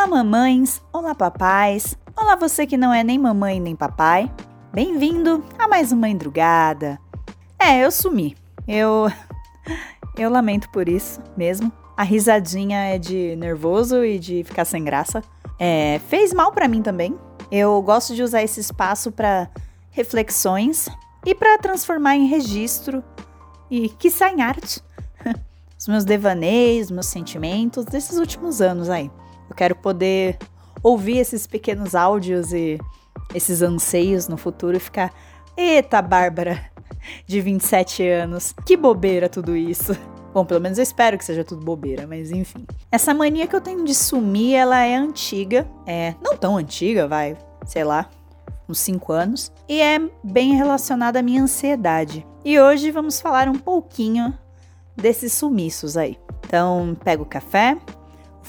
Olá, mamães! Olá, papais! Olá, você que não é nem mamãe nem papai! Bem-vindo a mais uma madrugada. É, eu sumi. Eu. Eu lamento por isso mesmo. A risadinha é de nervoso e de ficar sem graça. É, fez mal para mim também. Eu gosto de usar esse espaço para reflexões e para transformar em registro e que em arte os meus devaneios, meus sentimentos desses últimos anos aí. Eu quero poder ouvir esses pequenos áudios e esses anseios no futuro e ficar, eita, Bárbara, de 27 anos, que bobeira tudo isso. Bom, pelo menos eu espero que seja tudo bobeira, mas enfim. Essa mania que eu tenho de sumir, ela é antiga. É, não tão antiga, vai, sei lá, uns 5 anos. E é bem relacionada à minha ansiedade. E hoje vamos falar um pouquinho desses sumiços aí. Então, pega o café,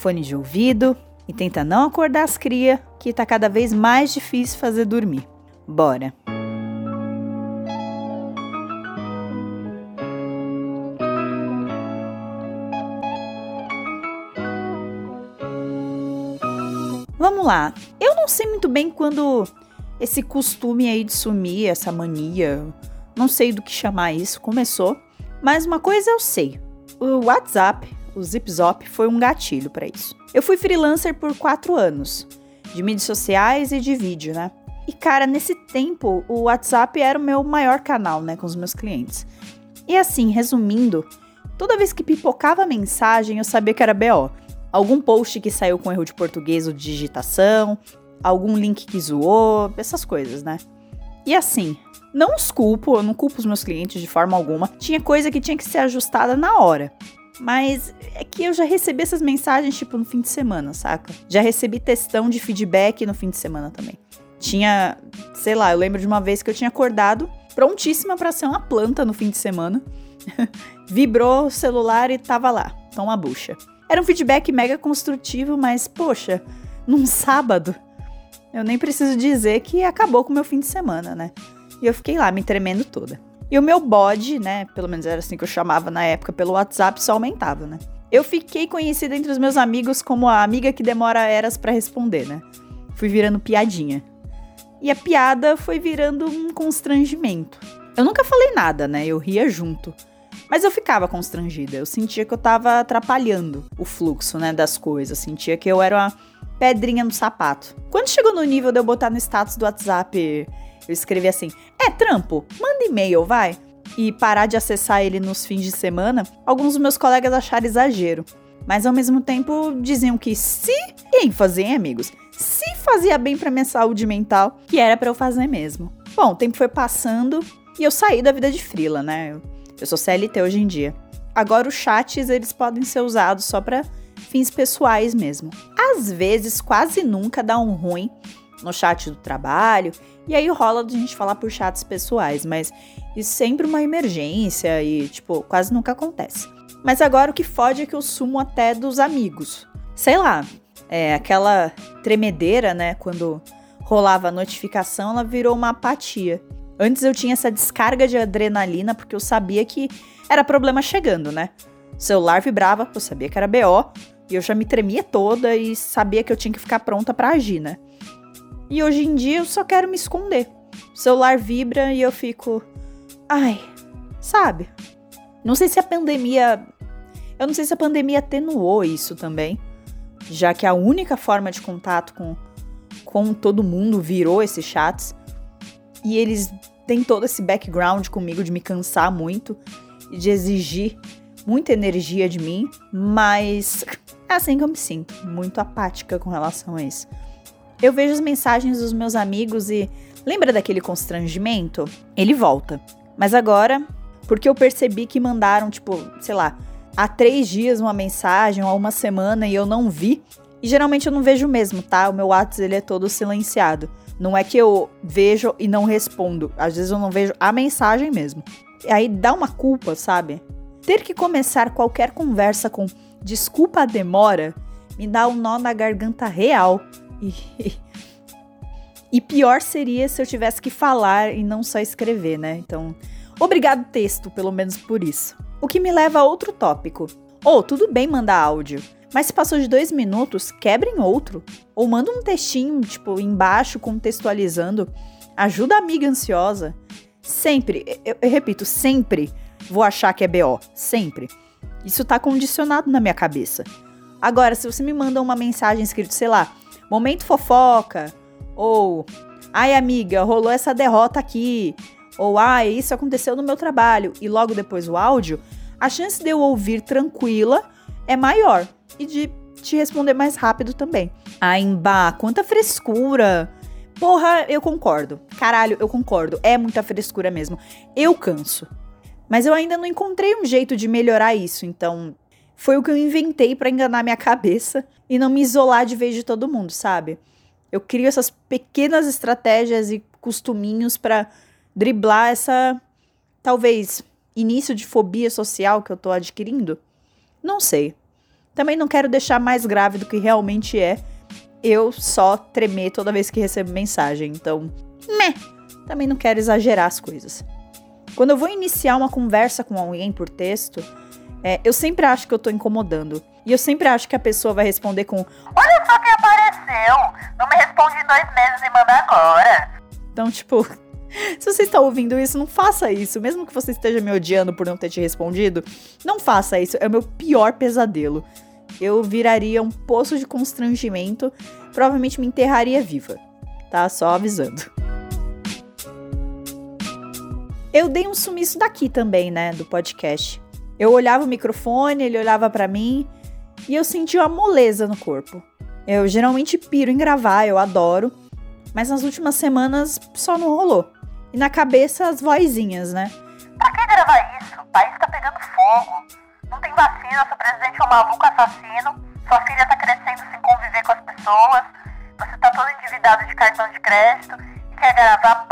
fone de ouvido e tenta não acordar as cria, que tá cada vez mais difícil fazer dormir. Bora! Vamos lá. Eu não sei muito bem quando esse costume aí de sumir, essa mania, não sei do que chamar isso, começou. Mas uma coisa eu sei: o WhatsApp, o ZipZop, foi um gatilho para isso. Eu fui freelancer por quatro anos, de mídias sociais e de vídeo, né? E cara, nesse tempo, o WhatsApp era o meu maior canal, né, com os meus clientes. E assim, resumindo, toda vez que pipocava mensagem, eu sabia que era BO. Algum post que saiu com erro de português ou de digitação, algum link que zoou, essas coisas, né? E assim, não os culpo, eu não culpo os meus clientes de forma alguma. Tinha coisa que tinha que ser ajustada na hora. Mas é que eu já recebi essas mensagens, tipo, no fim de semana, saca? Já recebi testão de feedback no fim de semana também. Tinha, sei lá, eu lembro de uma vez que eu tinha acordado prontíssima para ser uma planta no fim de semana. Vibrou o celular e tava lá, toma bucha. Era um feedback mega construtivo, mas poxa, num sábado, eu nem preciso dizer que acabou com o meu fim de semana, né? E eu fiquei lá me tremendo toda. E o meu bode, né, pelo menos era assim que eu chamava na época pelo WhatsApp, só aumentava, né? Eu fiquei conhecida entre os meus amigos como a amiga que demora eras para responder, né? Fui virando piadinha. E a piada foi virando um constrangimento. Eu nunca falei nada, né? Eu ria junto. Mas eu ficava constrangida. Eu sentia que eu tava atrapalhando o fluxo, né, das coisas. Sentia que eu era uma pedrinha no sapato. Quando chegou no nível de eu botar no status do WhatsApp eu escrevi assim: é trampo, manda e-mail, vai. E parar de acessar ele nos fins de semana, alguns dos meus colegas acharam exagero. Mas ao mesmo tempo diziam que se ênfase, hein, amigos? Se fazia bem para minha saúde mental, que era para eu fazer mesmo. Bom, o tempo foi passando e eu saí da vida de frila, né? Eu sou CLT hoje em dia. Agora os chats eles podem ser usados só para fins pessoais mesmo. Às vezes, quase nunca dá um ruim no chat do trabalho e aí rola de a gente falar por chats pessoais, mas isso sempre uma emergência e, tipo, quase nunca acontece. Mas agora o que fode é que eu sumo até dos amigos. Sei lá, é aquela tremedeira, né? Quando rolava a notificação, ela virou uma apatia. Antes eu tinha essa descarga de adrenalina porque eu sabia que era problema chegando, né? O celular vibrava, eu sabia que era BO, e eu já me tremia toda e sabia que eu tinha que ficar pronta para agir, né? E hoje em dia eu só quero me esconder. O celular vibra e eu fico. Ai, sabe? Não sei se a pandemia. Eu não sei se a pandemia atenuou isso também. Já que a única forma de contato com, com todo mundo virou esses chats. E eles têm todo esse background comigo de me cansar muito e de exigir muita energia de mim, mas é assim que eu me sinto, muito apática com relação a isso. Eu vejo as mensagens dos meus amigos e lembra daquele constrangimento? Ele volta. Mas agora, porque eu percebi que mandaram, tipo, sei lá, há três dias uma mensagem ou há uma semana e eu não vi. E geralmente eu não vejo mesmo, tá? O meu WhatsApp ele é todo silenciado. Não é que eu vejo e não respondo. Às vezes eu não vejo a mensagem mesmo. E aí dá uma culpa, sabe? Ter que começar qualquer conversa com desculpa a demora me dá um nó na garganta real. E, e pior seria se eu tivesse que falar e não só escrever, né? Então, obrigado texto, pelo menos por isso. O que me leva a outro tópico. Ou, oh, tudo bem mandar áudio, Mas se passou de dois minutos, quebrem outro. Ou manda um textinho, tipo, embaixo, contextualizando. Ajuda a amiga ansiosa. Sempre, eu, eu repito, sempre vou achar que é BO. Sempre. Isso tá condicionado na minha cabeça. Agora, se você me manda uma mensagem escrito, sei lá, momento fofoca, ou ai amiga, rolou essa derrota aqui, ou ai, isso aconteceu no meu trabalho, e logo depois o áudio, a chance de eu ouvir tranquila é maior e de te responder mais rápido também. Ai, Mbá, quanta frescura! Porra, eu concordo. Caralho, eu concordo. É muita frescura mesmo. Eu canso. Mas eu ainda não encontrei um jeito de melhorar isso, então foi o que eu inventei para enganar minha cabeça e não me isolar de vez de todo mundo, sabe? Eu crio essas pequenas estratégias e costuminhos para driblar essa talvez início de fobia social que eu tô adquirindo. Não sei. Também não quero deixar mais grave do que realmente é eu só tremer toda vez que recebo mensagem. Então, meh. Também não quero exagerar as coisas. Quando eu vou iniciar uma conversa com alguém por texto, é, eu sempre acho que eu tô incomodando. E eu sempre acho que a pessoa vai responder com: Olha só quem apareceu! Não me responde em dois meses e manda agora. Então, tipo, se você está ouvindo isso, não faça isso. Mesmo que você esteja me odiando por não ter te respondido, não faça isso. É o meu pior pesadelo. Eu viraria um poço de constrangimento, provavelmente me enterraria viva. Tá? Só avisando. Eu dei um sumiço daqui também, né, do podcast. Eu olhava o microfone, ele olhava para mim e eu sentia uma moleza no corpo. Eu geralmente piro em gravar, eu adoro, mas nas últimas semanas só não rolou. E na cabeça as vozinhas, né? Pra que gravar isso? O país tá pegando fogo. Não tem vacina, seu presidente é um maluco assassino, sua filha tá crescendo sem conviver com as pessoas, você tá todo endividado de cartão de crédito e quer gravar?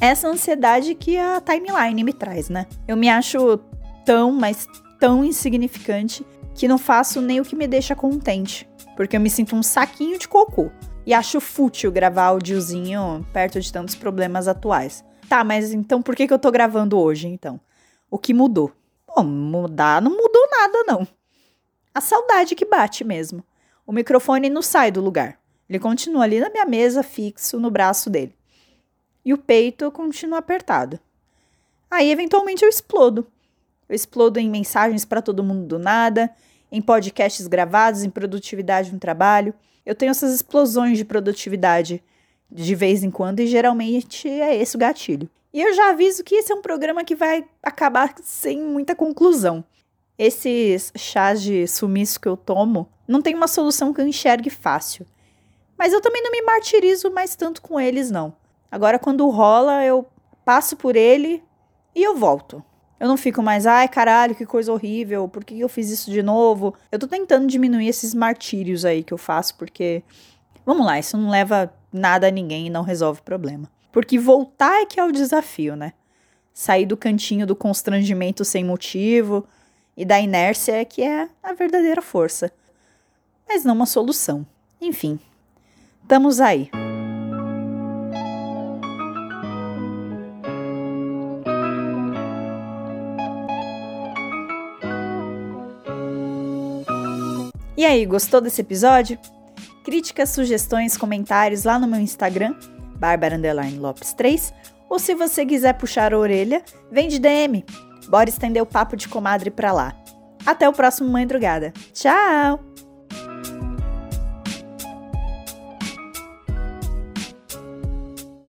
Essa ansiedade que a timeline me traz, né? Eu me acho tão, mas tão insignificante que não faço nem o que me deixa contente. Porque eu me sinto um saquinho de cocô. E acho fútil gravar áudiozinho perto de tantos problemas atuais. Tá, mas então por que, que eu tô gravando hoje, então? O que mudou? Bom, mudar não mudou nada, não. A saudade que bate mesmo. O microfone não sai do lugar. Ele continua ali na minha mesa, fixo no braço dele. E o peito continua apertado. Aí, eventualmente, eu explodo. Eu explodo em mensagens para todo mundo do nada, em podcasts gravados, em produtividade no trabalho. Eu tenho essas explosões de produtividade de vez em quando e geralmente é esse o gatilho. E eu já aviso que esse é um programa que vai acabar sem muita conclusão. Esses chás de sumiço que eu tomo não tem uma solução que eu enxergue fácil. Mas eu também não me martirizo mais tanto com eles, não. Agora, quando rola, eu passo por ele e eu volto. Eu não fico mais, ai caralho, que coisa horrível, por que eu fiz isso de novo? Eu tô tentando diminuir esses martírios aí que eu faço, porque. Vamos lá, isso não leva nada a ninguém e não resolve o problema. Porque voltar é que é o desafio, né? Sair do cantinho do constrangimento sem motivo e da inércia é que é a verdadeira força. Mas não uma solução. Enfim, estamos aí. E aí, gostou desse episódio? Críticas, sugestões, comentários lá no meu Instagram, Bárbara Lopes 3, ou se você quiser puxar a orelha, vem de DM. Bora estender o papo de comadre pra lá. Até o próximo Mãe Drugada. Tchau!